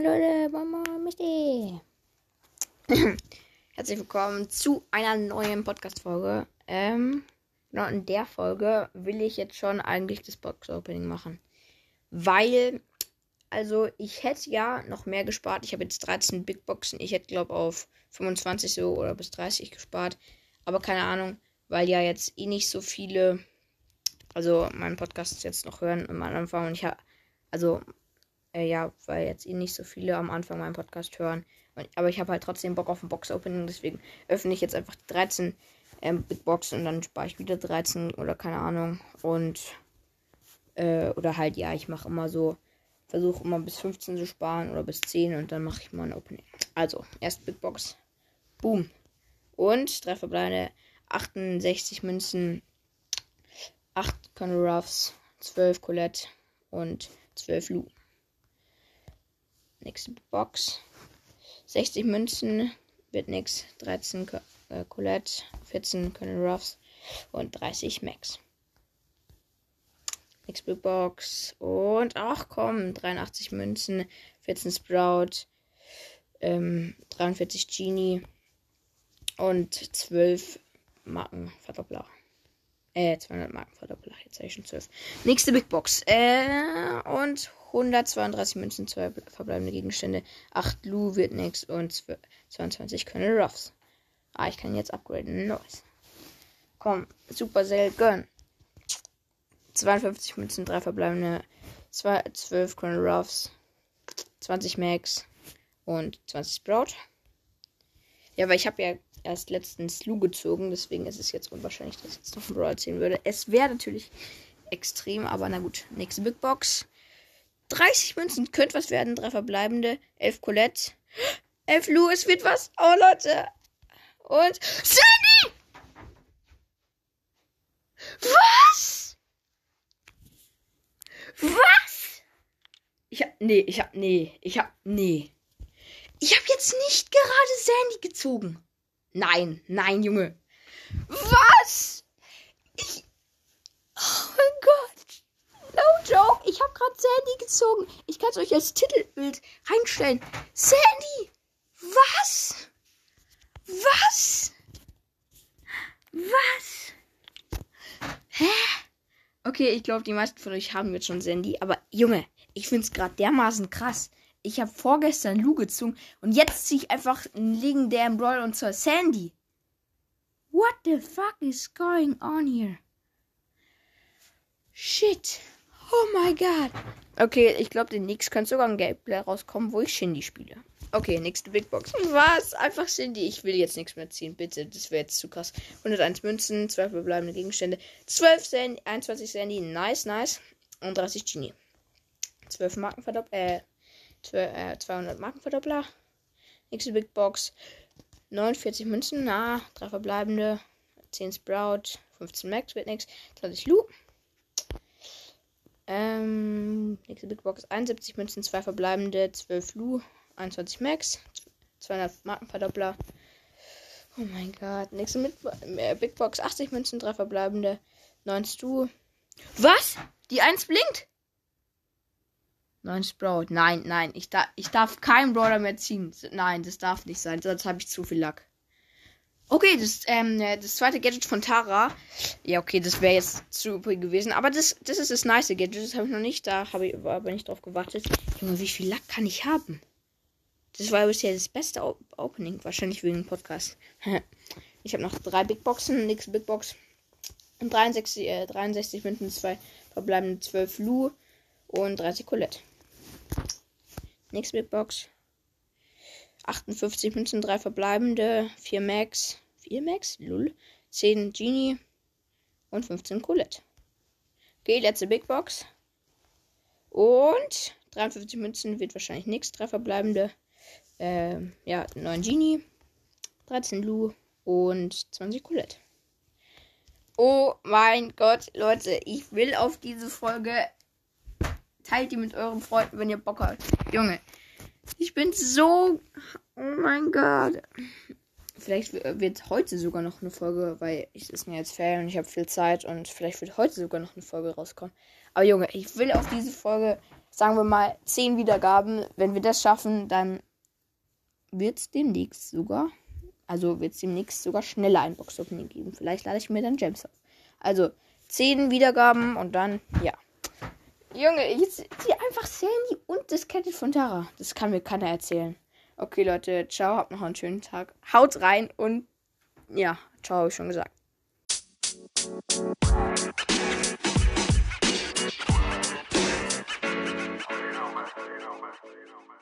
Moin Leute, moin moin Misty. Herzlich willkommen zu einer neuen Podcast-Folge. Ähm, genau in der Folge will ich jetzt schon eigentlich das Box-Opening machen. Weil, also ich hätte ja noch mehr gespart. Ich habe jetzt 13 Big Boxen. Ich hätte glaube auf 25 so oder bis 30 gespart. Aber keine Ahnung, weil ja jetzt eh nicht so viele, also meinen Podcast jetzt noch hören am Anfang und ich habe, also äh, ja, weil jetzt eh nicht so viele am Anfang meinen Podcast hören. Und, aber ich habe halt trotzdem Bock auf ein Box-Opening, deswegen öffne ich jetzt einfach 13 ähm, Big Box und dann spare ich wieder 13 oder keine Ahnung. Und, äh, oder halt, ja, ich mache immer so, versuche immer bis 15 zu sparen oder bis 10 und dann mache ich mal ein Opening. Also, erst Big Box. Boom. Und drei verbleibende 68 Münzen, 8 Colonel Ruffs, 12 Colette und 12 Lu. Nächste Box. 60 Münzen wird nix. 13 äh, Colette, 14 Colonel Ruffs und 30 Max. Nächste Box. Und ach komm, 83 Münzen, 14 Sprout, ähm, 43 Genie und 12 Markenverdoppler. Äh, 200 Markenverdoppler. Jetzt habe ich schon 12. Nächste Big Box. Äh, und 132 Münzen, 2 verbleibende Gegenstände, 8 Lu wird nix und 22 Colonel Ruffs. Ah, ich kann jetzt upgraden. Nice. Komm, Supercell, gönn. 52 Münzen, 3 verbleibende, 2, 12 Colonel Ruffs, 20 Max und 20 Sprout. Ja, weil ich habe ja erst letztens Lu gezogen, deswegen ist es jetzt unwahrscheinlich, dass ich jetzt noch ein Brawl ziehen würde. Es wäre natürlich extrem, aber na gut. Nächste Big Box. 30 Münzen könnte was werden. Drei verbleibende. 11 Colette. 11 Lou, es wird was. Oh, Leute. Und Sandy! Was? Was? Ich hab, nee, ich hab, nee, ich hab, nee. Ich hab jetzt nicht gerade Sandy gezogen. Nein, nein, Junge. Was? Ich, oh mein Gott. No joke, ich habe gerade Sandy gezogen. Ich kann es euch als Titelbild reinstellen. Sandy! Was? Was? Was? Hä? Okay, ich glaube, die meisten von euch haben jetzt schon Sandy. Aber Junge, ich finde es gerade dermaßen krass. Ich habe vorgestern Lu gezogen und jetzt ziehe ich einfach einen legendären Brawl und zwar Sandy. What the fuck is going on here? Shit. Oh mein Gott. Okay, ich glaube, demnächst könnte sogar ein Gameplay rauskommen, wo ich Shindy spiele. Okay, nächste Big Box. Was? Einfach Shindy. Ich will jetzt nichts mehr ziehen, bitte. Das wäre jetzt zu krass. 101 Münzen, 12 verbleibende Gegenstände, 12 Sandy, 21 Sandy. Nice, nice. Und 30 Genie. 12 Markenverdoppler, äh, 12, äh, 200 Markenverdoppler. Nächste Big Box. 49 Münzen, na, 3 verbleibende, 10 Sprout, 15 Max wird nix, 20 Lu, ähm, nächste Big Box 71 Münzen, 2 verbleibende, 12 Lu, 21 Max, 200 Markenverdoppler. Oh mein Gott. Nächste Mit äh, Big Box 80 Münzen, 3 verbleibende, 9 Stu. Was? Die 1 blinkt? 9 Sprout. Nein, nein. Ich, da ich darf keinen Brawler mehr ziehen. Nein, das darf nicht sein. Sonst habe ich zu viel Lack. Okay, das, ähm, das zweite Gadget von Tara. Ja, okay, das wäre jetzt zu übrig gewesen. Aber das, das ist das nice Gadget. Das habe ich noch nicht. Da habe ich aber nicht drauf gewartet. Junge, wie viel Lack kann ich haben? Das war bisher das beste Opening. Wahrscheinlich wegen dem Podcast. ich habe noch drei Big Boxen. Nächste Big Box. Und 63, äh, 63 Münzen, zwei verbleibende 12 Lu und 30 Colette. Nächste Big Box. 58 Münzen, 3 verbleibende, 4 Max, 4 Max, lull, 10 Genie und 15 Colette. Okay, letzte Big Box. Und 53 Münzen wird wahrscheinlich nichts, 3 verbleibende, äh, ja, 9 Genie, 13 Lu und 20 Colette. Oh mein Gott, Leute, ich will auf diese Folge. Teilt die mit euren Freunden, wenn ihr Bock habt. Junge, ich bin so. Oh mein Gott. Vielleicht wird heute sogar noch eine Folge, weil ich ist mir jetzt Ferien und ich habe viel Zeit und vielleicht wird heute sogar noch eine Folge rauskommen. Aber Junge, ich will auf diese Folge sagen wir mal 10 Wiedergaben. Wenn wir das schaffen, dann wird es demnächst sogar, also wird es demnächst sogar schneller ein Box-Opening geben. Vielleicht lade ich mir dann Gems auf. Also 10 Wiedergaben und dann, ja. Junge, jetzt sie einfach Sandy und das Kette von Tara. Das kann mir keiner erzählen. Okay, Leute, ciao, habt noch einen schönen Tag. Haut rein und ja, ciao, habe ich schon gesagt. You know, man.